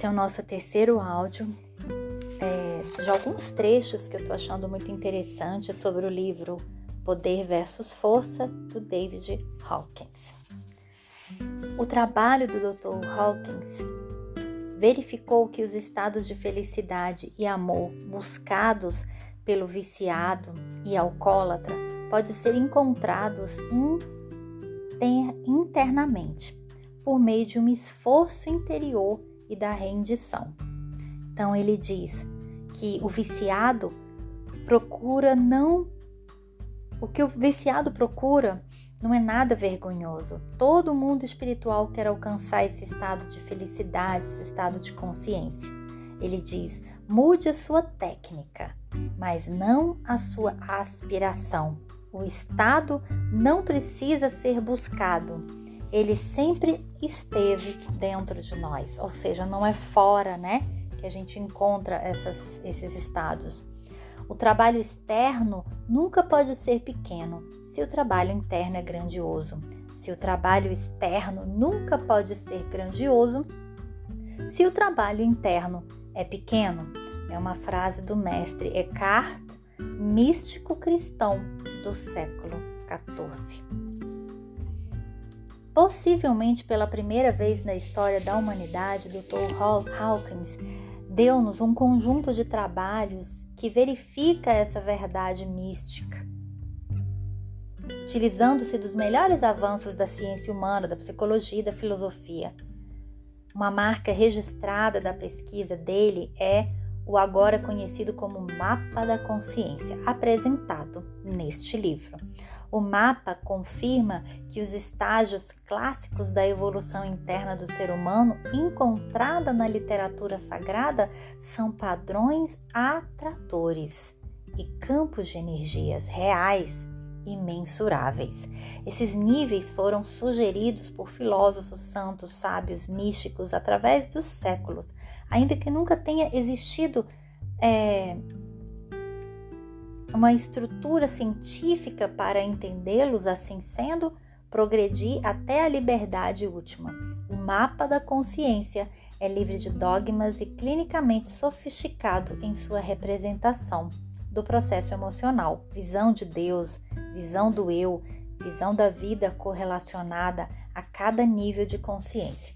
Esse é o nosso terceiro áudio é, de alguns trechos que eu estou achando muito interessantes sobre o livro Poder versus Força, do David Hawkins. O trabalho do Dr. Hawkins verificou que os estados de felicidade e amor buscados pelo viciado e alcoólatra podem ser encontrados internamente por meio de um esforço interior e da rendição. Então ele diz que o viciado procura não o que o viciado procura não é nada vergonhoso. Todo mundo espiritual quer alcançar esse estado de felicidade, esse estado de consciência. Ele diz: mude a sua técnica, mas não a sua aspiração. O estado não precisa ser buscado. Ele sempre esteve dentro de nós, ou seja, não é fora, né, que a gente encontra essas, esses estados. O trabalho externo nunca pode ser pequeno se o trabalho interno é grandioso. Se o trabalho externo nunca pode ser grandioso se o trabalho interno é pequeno. É uma frase do mestre Eckhart, místico cristão do século XIV. Possivelmente pela primeira vez na história da humanidade, Dr. Hawkins deu-nos um conjunto de trabalhos que verifica essa verdade mística. Utilizando-se dos melhores avanços da ciência humana, da psicologia e da filosofia. Uma marca registrada da pesquisa dele é o agora conhecido como Mapa da Consciência, apresentado neste livro. O mapa confirma que os estágios clássicos da evolução interna do ser humano, encontrada na literatura sagrada, são padrões atratores e campos de energias reais imensuráveis. Esses níveis foram sugeridos por filósofos santos, sábios, místicos através dos séculos, ainda que nunca tenha existido é, uma estrutura científica para entendê-los, assim sendo, progredir até a liberdade última. O mapa da consciência é livre de dogmas e clinicamente sofisticado em sua representação do processo emocional, visão de Deus, visão do eu, visão da vida correlacionada a cada nível de consciência.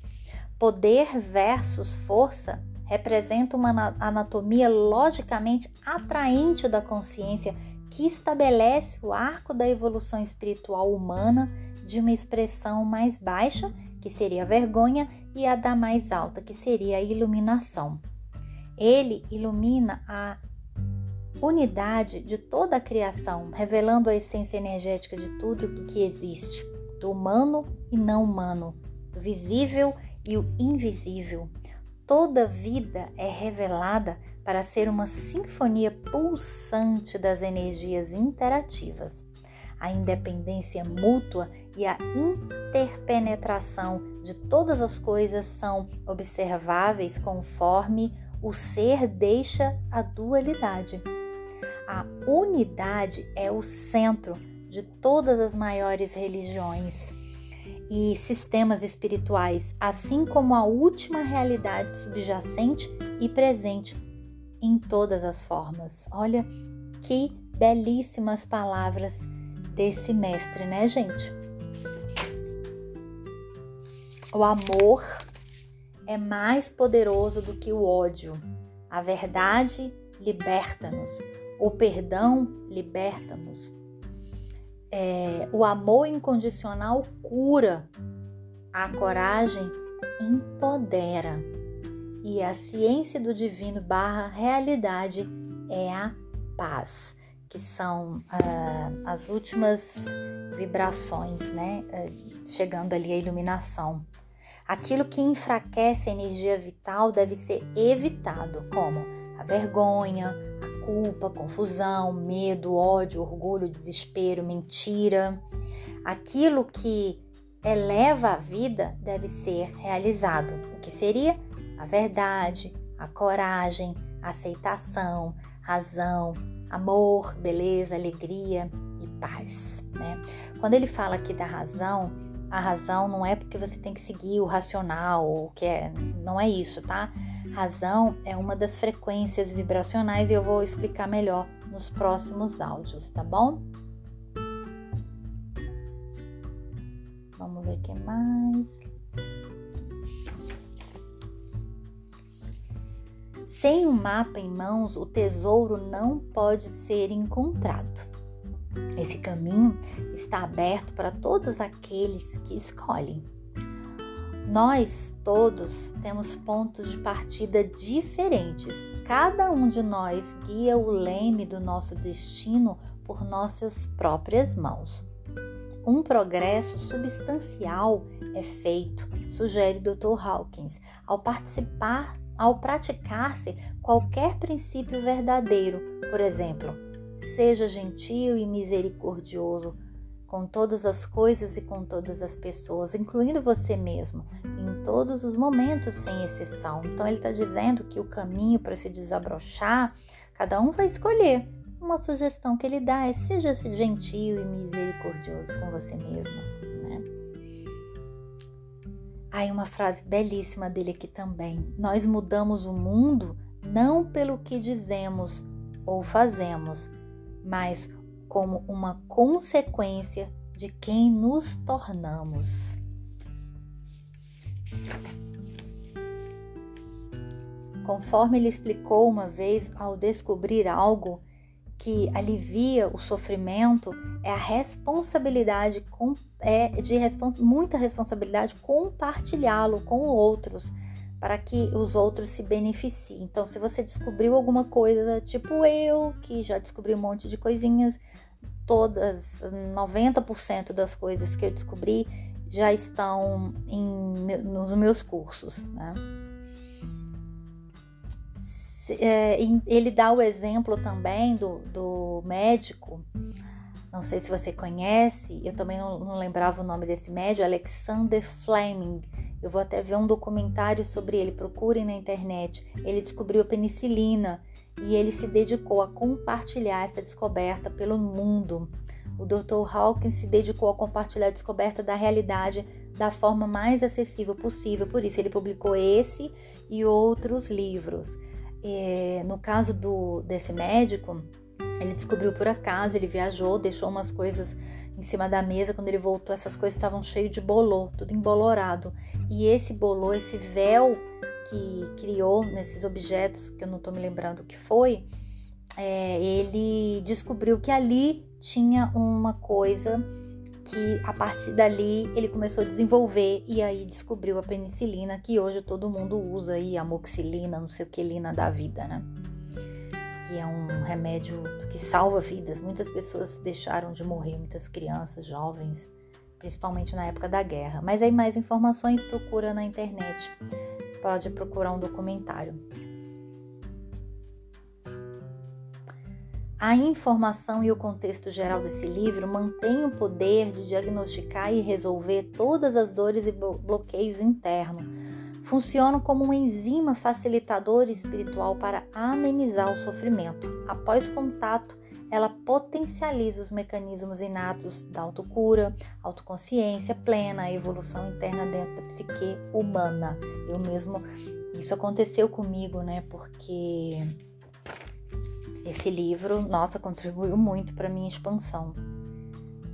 Poder versus força representa uma anatomia logicamente atraente da consciência que estabelece o arco da evolução espiritual humana de uma expressão mais baixa, que seria a vergonha, e a da mais alta, que seria a iluminação. Ele ilumina a unidade de toda a criação, revelando a essência energética de tudo o que existe, do humano e não humano, do visível e o invisível. Toda vida é revelada para ser uma sinfonia pulsante das energias interativas. A independência mútua e a interpenetração de todas as coisas são observáveis conforme o ser deixa a dualidade. A unidade é o centro de todas as maiores religiões e sistemas espirituais, assim como a última realidade subjacente e presente em todas as formas. Olha que belíssimas palavras desse mestre, né, gente? O amor é mais poderoso do que o ódio. A verdade liberta-nos. O perdão liberta-nos. É, o amor incondicional cura. A coragem empodera. E a ciência do divino barra realidade é a paz, que são uh, as últimas vibrações, né? Uh, chegando ali a iluminação. Aquilo que enfraquece a energia vital deve ser evitado, como a vergonha, culpa, confusão, medo, ódio, orgulho, desespero, mentira. Aquilo que eleva a vida deve ser realizado. O que seria? A verdade, a coragem, a aceitação, razão, amor, beleza, alegria e paz. Né? Quando ele fala aqui da razão, a razão não é porque você tem que seguir o racional, o que é, não é isso, tá? Razão é uma das frequências vibracionais e eu vou explicar melhor nos próximos áudios, tá bom? Vamos ver o que mais. Sem um mapa em mãos, o tesouro não pode ser encontrado. Esse caminho está aberto para todos aqueles que escolhem. Nós todos temos pontos de partida diferentes. Cada um de nós guia o leme do nosso destino por nossas próprias mãos. Um progresso substancial é feito, sugere Dr. Hawkins, ao participar, ao praticar-se qualquer princípio verdadeiro. Por exemplo, seja gentil e misericordioso com todas as coisas e com todas as pessoas, incluindo você mesmo, em todos os momentos, sem exceção. Então, ele está dizendo que o caminho para se desabrochar, cada um vai escolher. Uma sugestão que ele dá é seja gentil e misericordioso com você mesmo. Né? Aí, uma frase belíssima dele aqui também. Nós mudamos o mundo não pelo que dizemos ou fazemos, mas como uma consequência de quem nos tornamos. Conforme ele explicou uma vez ao descobrir algo que alivia o sofrimento, é a responsabilidade é de respons muita responsabilidade compartilhá-lo com outros para que os outros se beneficiem. Então, se você descobriu alguma coisa, tipo eu, que já descobri um monte de coisinhas, todas, 90% das coisas que eu descobri já estão em, nos meus cursos, né? É, ele dá o exemplo também do, do médico, não sei se você conhece, eu também não, não lembrava o nome desse médico, Alexander Fleming eu vou até ver um documentário sobre ele, procurem na internet. Ele descobriu a penicilina e ele se dedicou a compartilhar essa descoberta pelo mundo. O Dr. Hawkins se dedicou a compartilhar a descoberta da realidade da forma mais acessível possível, por isso ele publicou esse e outros livros. É, no caso do, desse médico, ele descobriu por acaso, ele viajou, deixou umas coisas em cima da mesa. Quando ele voltou, essas coisas estavam cheias de bolô, tudo embolorado. E esse bolô, esse véu que criou nesses objetos, que eu não estou me lembrando o que foi, é, ele descobriu que ali tinha uma coisa que a partir dali ele começou a desenvolver e aí descobriu a penicilina que hoje todo mundo usa aí, a moxilina, não sei o que, lina da vida, né? Que é um remédio que salva vidas. Muitas pessoas deixaram de morrer, muitas crianças, jovens, principalmente na época da guerra. Mas aí mais informações procura na internet. Pode procurar um documentário. A informação e o contexto geral desse livro mantém o poder de diagnosticar e resolver todas as dores e bloqueios internos funcionam como uma enzima facilitadora espiritual para amenizar o sofrimento. Após contato, ela potencializa os mecanismos inatos da autocura, autoconsciência plena, a evolução interna dentro da psique humana. Eu mesmo, isso aconteceu comigo, né? Porque esse livro, nossa, contribuiu muito para minha expansão.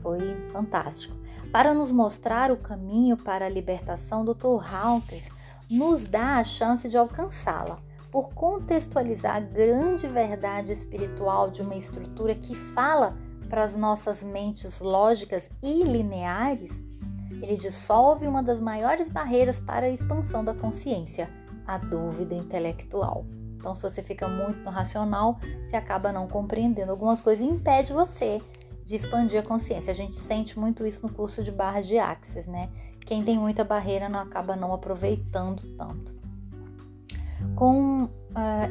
Foi fantástico. Para nos mostrar o caminho para a libertação, Dr. Hawkins nos dá a chance de alcançá-la, por contextualizar a grande verdade espiritual de uma estrutura que fala para as nossas mentes lógicas e lineares, ele dissolve uma das maiores barreiras para a expansão da consciência, a dúvida intelectual. Então, se você fica muito no racional, você acaba não compreendendo algumas coisas e impede você de expandir a consciência. A gente sente muito isso no curso de barras de Axis, né? Quem tem muita barreira não acaba não aproveitando tanto. Com uh,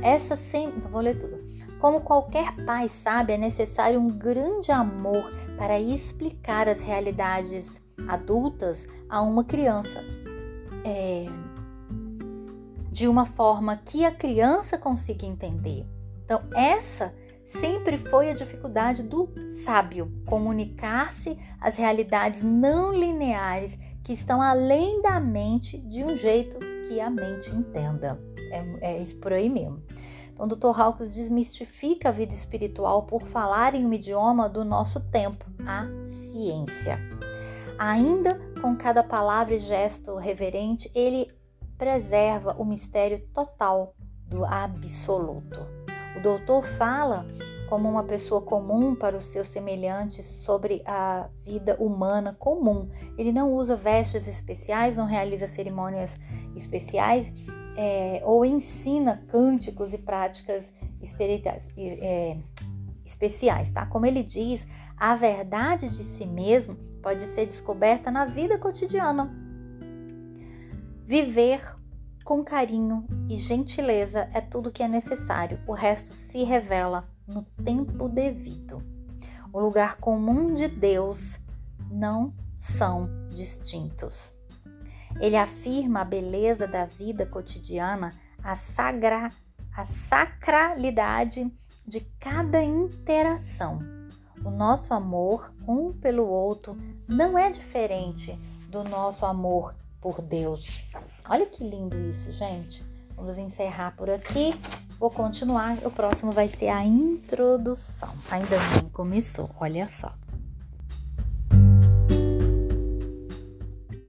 essa sempre, vou ler tudo. Como qualquer pai sabe, é necessário um grande amor para explicar as realidades adultas a uma criança. É, de uma forma que a criança consiga entender. Então, essa sempre foi a dificuldade do sábio comunicar-se as realidades não lineares que estão além da mente de um jeito que a mente entenda. é, é isso por aí mesmo. Então, o Dr. Hawkins desmistifica a vida espiritual por falar em um idioma do nosso tempo, a ciência. Ainda com cada palavra e gesto reverente, ele preserva o mistério total do absoluto. O doutor fala como uma pessoa comum para os seus semelhantes sobre a vida humana comum. Ele não usa vestes especiais, não realiza cerimônias especiais é, ou ensina cânticos e práticas espirituais, é, especiais, tá? Como ele diz, a verdade de si mesmo pode ser descoberta na vida cotidiana. Viver com carinho e gentileza é tudo que é necessário, o resto se revela no tempo devido. O lugar comum de Deus não são distintos. Ele afirma a beleza da vida cotidiana, a, sagra, a sacralidade de cada interação. O nosso amor um pelo outro não é diferente do nosso amor por Deus. Olha que lindo isso, gente. Vamos encerrar por aqui. Vou continuar. O próximo vai ser a introdução. Ainda nem começou, olha só.